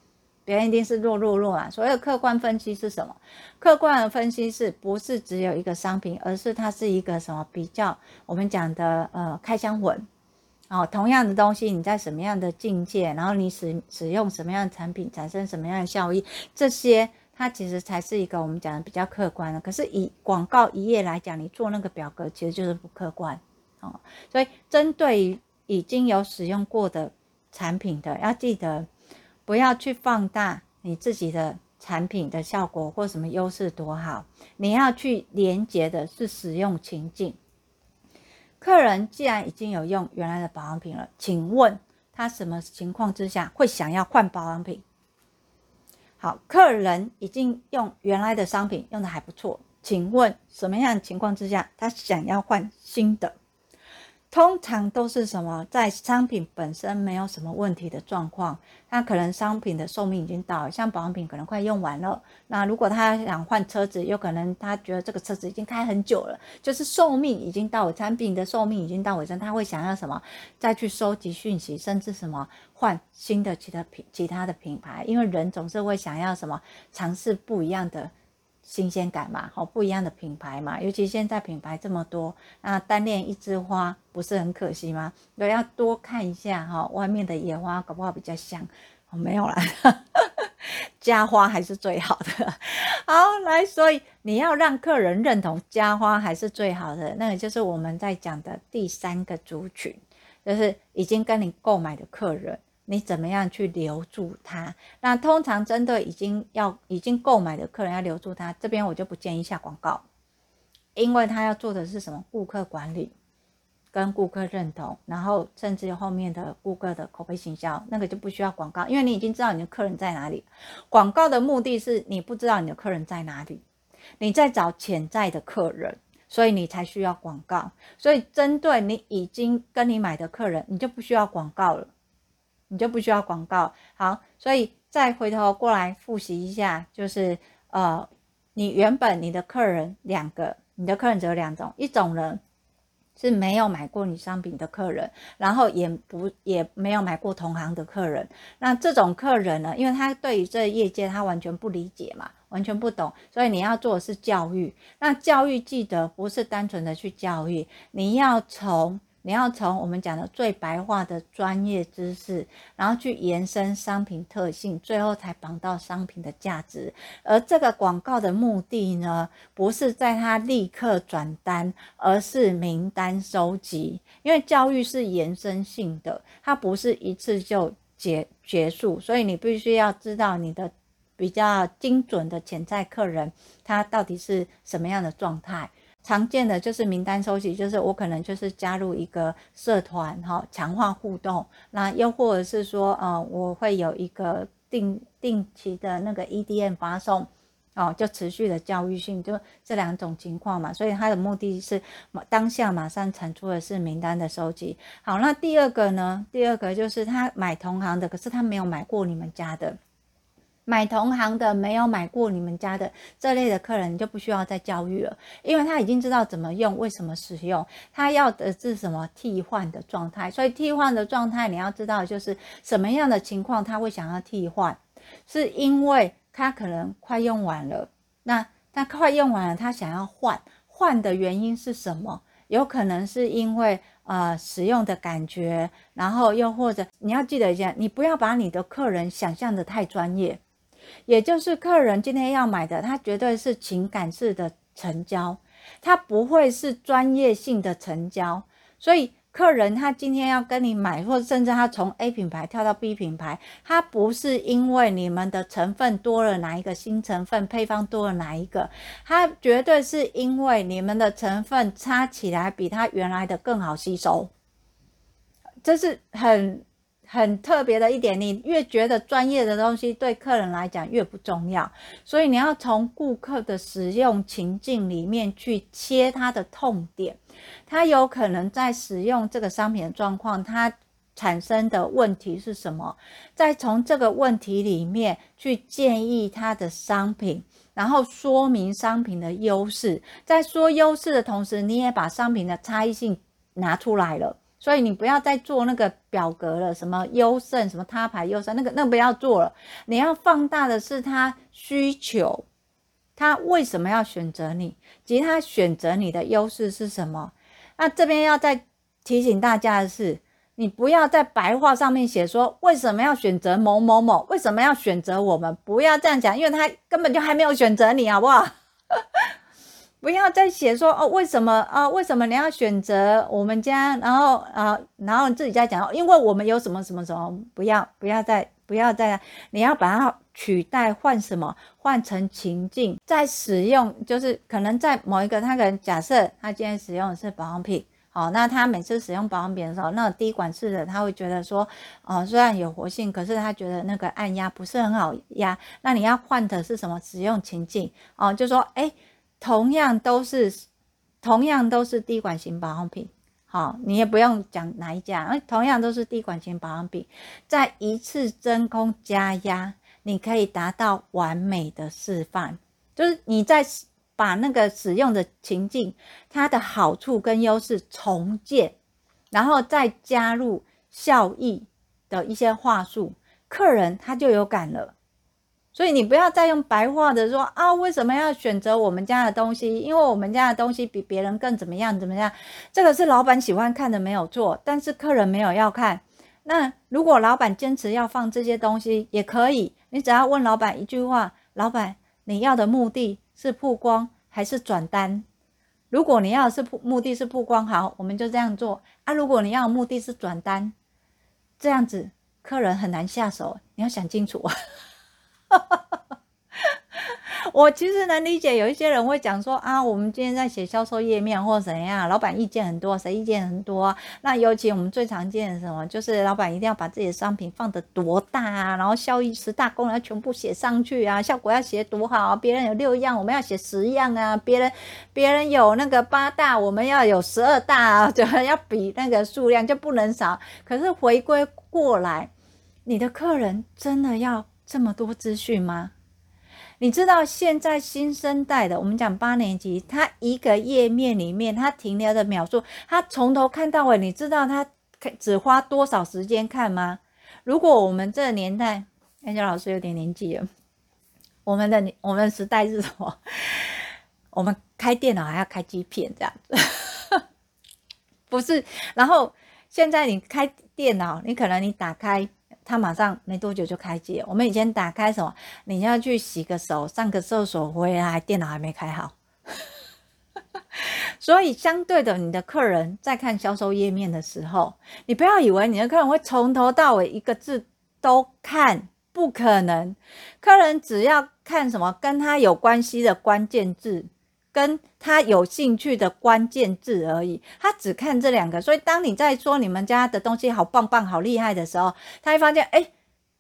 别人一定是弱弱弱啊。所谓的客观分析是什么？客观的分析是不是只有一个商品，而是它是一个什么比较？我们讲的呃开箱文。哦，同样的东西，你在什么样的境界，然后你使使用什么样的产品，产生什么样的效益，这些它其实才是一个我们讲的比较客观的。可是以广告一页来讲，你做那个表格其实就是不客观。哦，所以针对于已经有使用过的产品的，要记得不要去放大你自己的产品的效果或什么优势多好，你要去连接的是使用情境。客人既然已经有用原来的保养品了，请问他什么情况之下会想要换保养品？好，客人已经用原来的商品用的还不错，请问什么样的情况之下他想要换新的？通常都是什么？在商品本身没有什么问题的状况，那可能商品的寿命已经到了，像保养品可能快用完了。那如果他想换车子，有可能他觉得这个车子已经开很久了，就是寿命已经到了，产品的寿命已经到尾声，他会想要什么？再去收集讯息，甚至什么换新的其他品其他的品牌，因为人总是会想要什么尝试不一样的。新鲜感嘛，好，不一样的品牌嘛，尤其现在品牌这么多，那单恋一枝花不是很可惜吗？都要多看一下哈，外面的野花搞不好比较香，没有啦，家花还是最好的。好，来，所以你要让客人认同家花还是最好的，那个就是我们在讲的第三个族群，就是已经跟你购买的客人。你怎么样去留住他？那通常针对已经要已经购买的客人要留住他，这边我就不建议下广告，因为他要做的是什么？顾客管理跟顾客认同，然后甚至后面的顾客的口碑行销，那个就不需要广告，因为你已经知道你的客人在哪里。广告的目的是你不知道你的客人在哪里，你在找潜在的客人，所以你才需要广告。所以针对你已经跟你买的客人，你就不需要广告了。你就不需要广告，好，所以再回头过来复习一下，就是呃，你原本你的客人两个，你的客人只有两种，一种人是没有买过你商品的客人，然后也不也没有买过同行的客人。那这种客人呢，因为他对于这业界他完全不理解嘛，完全不懂，所以你要做的是教育。那教育记得不是单纯的去教育，你要从。你要从我们讲的最白话的专业知识，然后去延伸商品特性，最后才绑到商品的价值。而这个广告的目的呢，不是在它立刻转单，而是名单收集。因为教育是延伸性的，它不是一次就结结束，所以你必须要知道你的比较精准的潜在客人，他到底是什么样的状态。常见的就是名单收集，就是我可能就是加入一个社团，哈，强化互动。那又或者是说，呃，我会有一个定定期的那个 EDM 发送，哦，就持续的教育性，就这两种情况嘛。所以它的目的是当下马上产出的是名单的收集。好，那第二个呢？第二个就是他买同行的，可是他没有买过你们家的。买同行的没有买过你们家的这类的客人，你就不需要再教育了，因为他已经知道怎么用，为什么使用，他要的是什么替换的状态。所以替换的状态，你要知道就是什么样的情况他会想要替换，是因为他可能快用完了，那他快用完了，他想要换，换的原因是什么？有可能是因为呃使用的感觉，然后又或者你要记得一下，你不要把你的客人想象得太专业。也就是客人今天要买的，他绝对是情感式的成交，他不会是专业性的成交。所以客人他今天要跟你买，或者甚至他从 A 品牌跳到 B 品牌，他不是因为你们的成分多了哪一个新成分，配方多了哪一个，他绝对是因为你们的成分差起来比他原来的更好吸收，这是很。很特别的一点，你越觉得专业的东西对客人来讲越不重要，所以你要从顾客的使用情境里面去切他的痛点，他有可能在使用这个商品的状况，他产生的问题是什么？再从这个问题里面去建议他的商品，然后说明商品的优势，在说优势的同时，你也把商品的差异性拿出来了。所以你不要再做那个表格了，什么优胜，什么他牌优胜，那个那个不要做了。你要放大的是他需求，他为什么要选择你，及他选择你的优势是什么。那这边要再提醒大家的是，你不要在白话上面写说为什么要选择某某某，为什么要选择我们，不要这样讲，因为他根本就还没有选择你，好不好？不要再写说哦，为什么啊？为什么你要选择我们家？然后啊，然后自己再讲，因为我们有什么什么什么？不要，不要再，不要再，你要把它取代，换什么？换成情境，在使用，就是可能在某一个，他可能假设他今天使用的是保养品，好，那他每次使用保养品的时候，那滴管式的，他会觉得说，哦，虽然有活性，可是他觉得那个按压不是很好压。那你要换的是什么？使用情境，哦，就说，诶同样都是，同样都是滴管型保养品，好，你也不用讲哪一家，同样都是滴管型保养品，在一次真空加压，你可以达到完美的示范，就是你在把那个使用的情境，它的好处跟优势重建，然后再加入效益的一些话术，客人他就有感了。所以你不要再用白话的说啊，为什么要选择我们家的东西？因为我们家的东西比别人更怎么样怎么样？这个是老板喜欢看的没有错，但是客人没有要看。那如果老板坚持要放这些东西也可以，你只要问老板一句话：老板，你要的目的是曝光还是转单？如果你要是目的是曝光，好，我们就这样做啊。如果你要的目的是转单，这样子客人很难下手，你要想清楚啊。我其实能理解，有一些人会讲说啊，我们今天在写销售页面或怎样，老板意见很多，谁意见很多？那尤其我们最常见的什么，就是老板一定要把自己的商品放得多大啊，然后效益十大功能全部写上去啊，效果要写多好啊，别人有六样，我们要写十样啊，别人别人有那个八大，我们要有十二大啊，就要比那个数量就不能少。可是回归过来，你的客人真的要这么多资讯吗？你知道现在新生代的，我们讲八年级，他一个页面里面他停留的秒数，他从头看到尾，你知道他只花多少时间看吗？如果我们这个年代，安佳老师有点年纪了，我们的我们时代是什么？我们开电脑还要开机片这样子，不是？然后现在你开电脑，你可能你打开。他马上没多久就开机。我们以前打开什么？你要去洗个手、上个厕所回来，电脑还没开好。所以相对的，你的客人在看销售页面的时候，你不要以为你的客人会从头到尾一个字都看，不可能。客人只要看什么跟他有关系的关键字。跟他有兴趣的关键字而已，他只看这两个，所以当你在说你们家的东西好棒棒、好厉害的时候，他会发现，哎，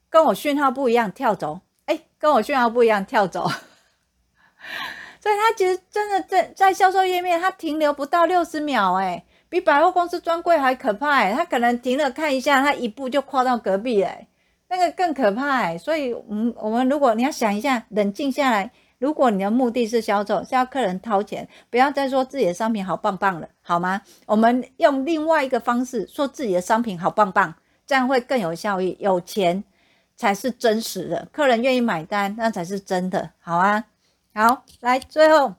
跟我讯号不一样，跳走，哎，跟我讯号不一样，跳走。所以他其实真的在在销售页面，他停留不到六十秒，哎，比百货公司专柜还可怕，哎，他可能停了看一下，他一步就跨到隔壁，哎，那个更可怕，哎，所以，嗯，我们如果你要想一下，冷静下来。如果你的目的是销售，是要客人掏钱，不要再说自己的商品好棒棒了，好吗？我们用另外一个方式说自己的商品好棒棒，这样会更有效益。有钱才是真实的，客人愿意买单，那才是真的，好啊。好，来，最后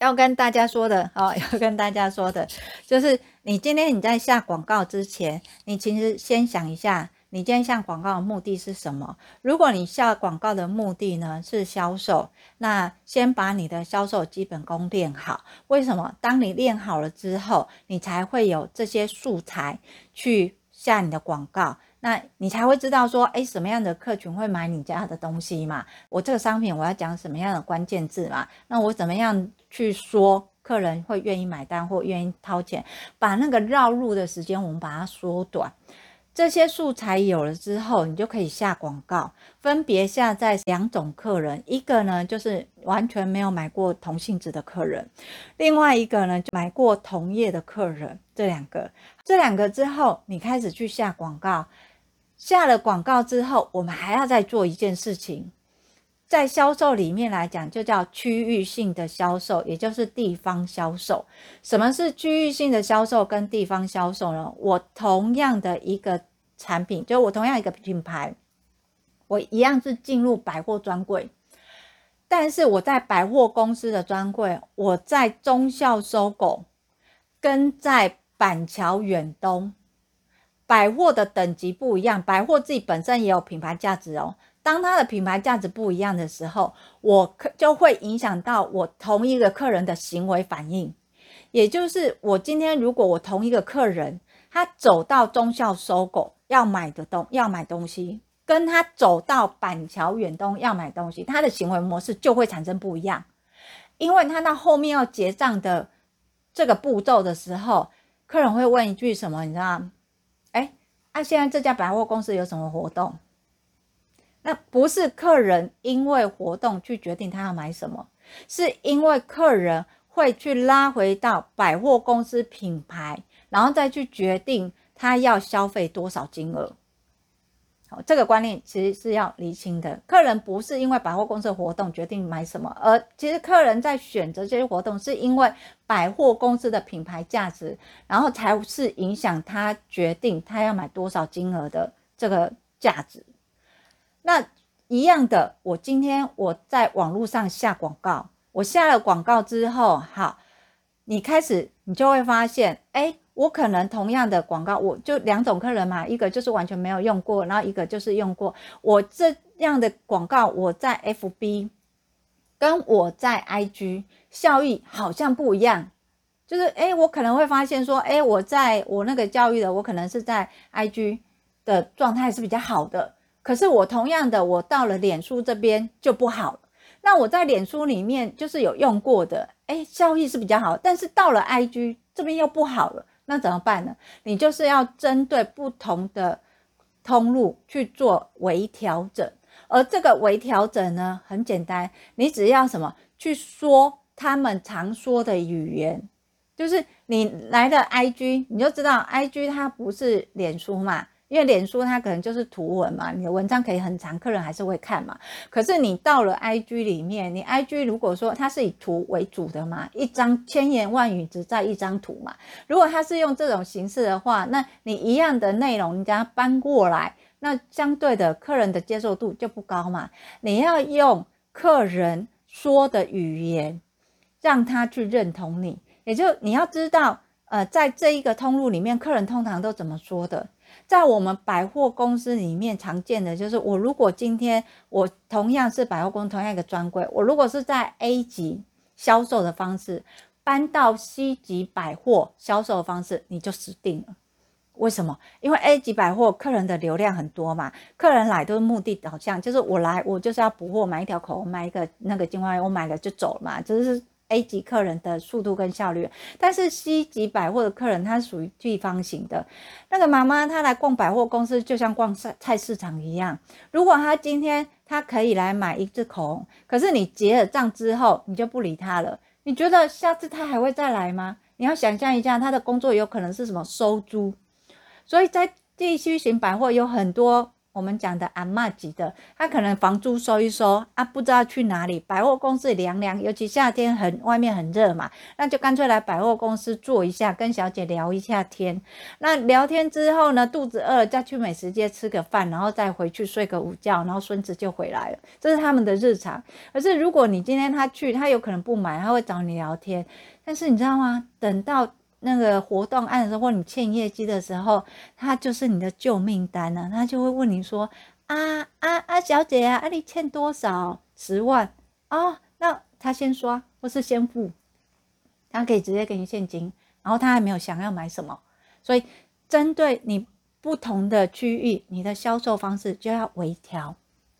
要跟大家说的，哦，要跟大家说的，就是你今天你在下广告之前，你其实先想一下。你今天下广告的目的是什么？如果你下广告的目的呢是销售，那先把你的销售基本功练好。为什么？当你练好了之后，你才会有这些素材去下你的广告，那你才会知道说，诶，什么样的客群会买你家的东西嘛？我这个商品我要讲什么样的关键字嘛？那我怎么样去说客人会愿意买单或愿意掏钱？把那个绕路的时间我们把它缩短。这些素材有了之后，你就可以下广告，分别下载两种客人，一个呢就是完全没有买过同性质的客人，另外一个呢就买过同业的客人，这两个，这两个之后你开始去下广告，下了广告之后，我们还要再做一件事情。在销售里面来讲，就叫区域性的销售，也就是地方销售。什么是区域性的销售跟地方销售呢？我同样的一个产品，就我同样一个品牌，我一样是进入百货专柜，但是我在百货公司的专柜，我在忠孝收购跟在板桥远东，百货的等级不一样，百货自己本身也有品牌价值哦。当它的品牌价值不一样的时候，我就会影响到我同一个客人的行为反应。也就是我今天如果我同一个客人，他走到忠孝收购要买的东要买东西，跟他走到板桥远东要买东西，他的行为模式就会产生不一样。因为他到后面要结账的这个步骤的时候，客人会问一句什么？你知道吗？哎，啊，现在这家百货公司有什么活动？那不是客人因为活动去决定他要买什么，是因为客人会去拉回到百货公司品牌，然后再去决定他要消费多少金额。好，这个观念其实是要厘清的。客人不是因为百货公司的活动决定买什么，而其实客人在选择这些活动，是因为百货公司的品牌价值，然后才是影响他决定他要买多少金额的这个价值。那一样的，我今天我在网络上下广告，我下了广告之后，好，你开始你就会发现，哎，我可能同样的广告，我就两种客人嘛，一个就是完全没有用过，然后一个就是用过。我这样的广告，我在 FB 跟我在 IG 效益好像不一样，就是哎，我可能会发现说，哎，我在我那个教育的，我可能是在 IG 的状态是比较好的。可是我同样的，我到了脸书这边就不好了。那我在脸书里面就是有用过的，诶，效益是比较好。但是到了 IG 这边又不好了，那怎么办呢？你就是要针对不同的通路去做微调整。而这个微调整呢，很简单，你只要什么去说他们常说的语言，就是你来的 IG，你就知道 IG 它不是脸书嘛。因为脸书它可能就是图文嘛，你的文章可以很长，客人还是会看嘛。可是你到了 IG 里面，你 IG 如果说它是以图为主的嘛，一张千言万语只在一张图嘛。如果它是用这种形式的话，那你一样的内容，你将它搬过来，那相对的客人的接受度就不高嘛。你要用客人说的语言，让他去认同你，也就你要知道。呃，在这一个通路里面，客人通常都怎么说的？在我们百货公司里面常见的就是，我如果今天我同样是百货公司同样一个专柜，我如果是在 A 级销售的方式搬到 C 级百货销售的方式，你就死定了。为什么？因为 A 级百货客人的流量很多嘛，客人来都是目的导向，就是我来我就是要补货，买一条口红，买一个那个精华液，我买了就走了嘛，就是。A 级客人的速度跟效率，但是 C 级百货的客人，他属于地方型的。那个妈妈她来逛百货公司，就像逛菜菜市场一样。如果她今天她可以来买一支口红，可是你结了账之后，你就不理她了。你觉得下次她还会再来吗？你要想象一下，她的工作有可能是什么收租。所以在地区型百货有很多。我们讲的阿嬷级的，他可能房租收一收啊，不知道去哪里。百货公司凉凉，尤其夏天很外面很热嘛，那就干脆来百货公司坐一下，跟小姐聊一下天。那聊天之后呢，肚子饿了再去美食街吃个饭，然后再回去睡个午觉，然后孙子就回来了，这是他们的日常。可是如果你今天他去，他有可能不买，他会找你聊天。但是你知道吗？等到那个活动案的时候，或你欠业绩的时候，他就是你的救命单呢。他就会问你说：“啊啊啊，小姐啊，啊你欠多少？十万哦，那他先刷或是先付，他可以直接给你现金，然后他还没有想要买什么，所以针对你不同的区域，你的销售方式就要微调。”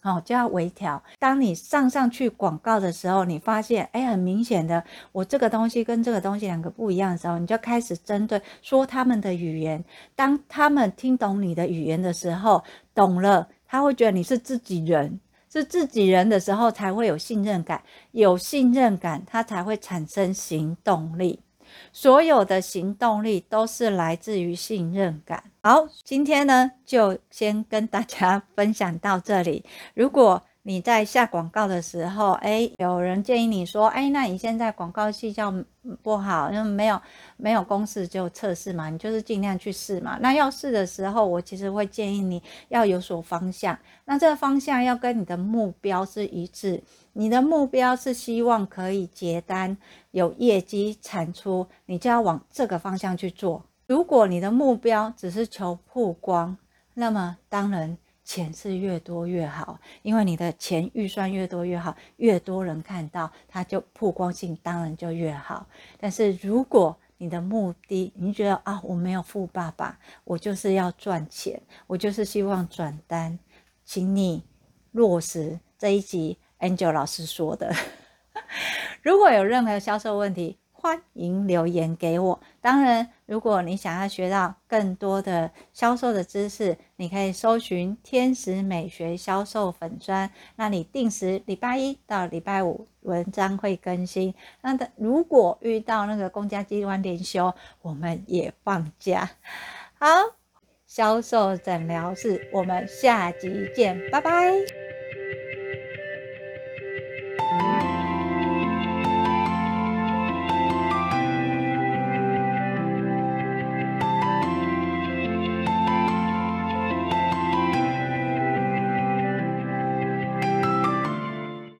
哦，就要微调。当你上上去广告的时候，你发现，哎，很明显的，我这个东西跟这个东西两个不一样的时候，你就开始针对说他们的语言。当他们听懂你的语言的时候，懂了，他会觉得你是自己人，是自己人的时候才会有信任感，有信任感，他才会产生行动力。所有的行动力都是来自于信任感。好，今天呢就先跟大家分享到这里。如果你在下广告的时候，哎，有人建议你说，哎，那你现在广告绩效不好，因为没有没有公式就测试嘛，你就是尽量去试嘛。那要试的时候，我其实会建议你要有所方向，那这个方向要跟你的目标是一致。你的目标是希望可以结单、有业绩产出，你就要往这个方向去做。如果你的目标只是求曝光，那么当然。钱是越多越好，因为你的钱预算越多越好，越多人看到，它就曝光性当然就越好。但是如果你的目的，你觉得啊，我没有富爸爸，我就是要赚钱，我就是希望转单，请你落实这一集 Angel 老师说的。如果有任何销售问题，欢迎留言给我。当然，如果你想要学到更多的销售的知识，你可以搜寻天使美学销售粉专。那你定时礼拜一到礼拜五文章会更新。那的如果遇到那个公家机关连休，我们也放假。好，销售诊疗室，我们下集见，拜拜。Thank you.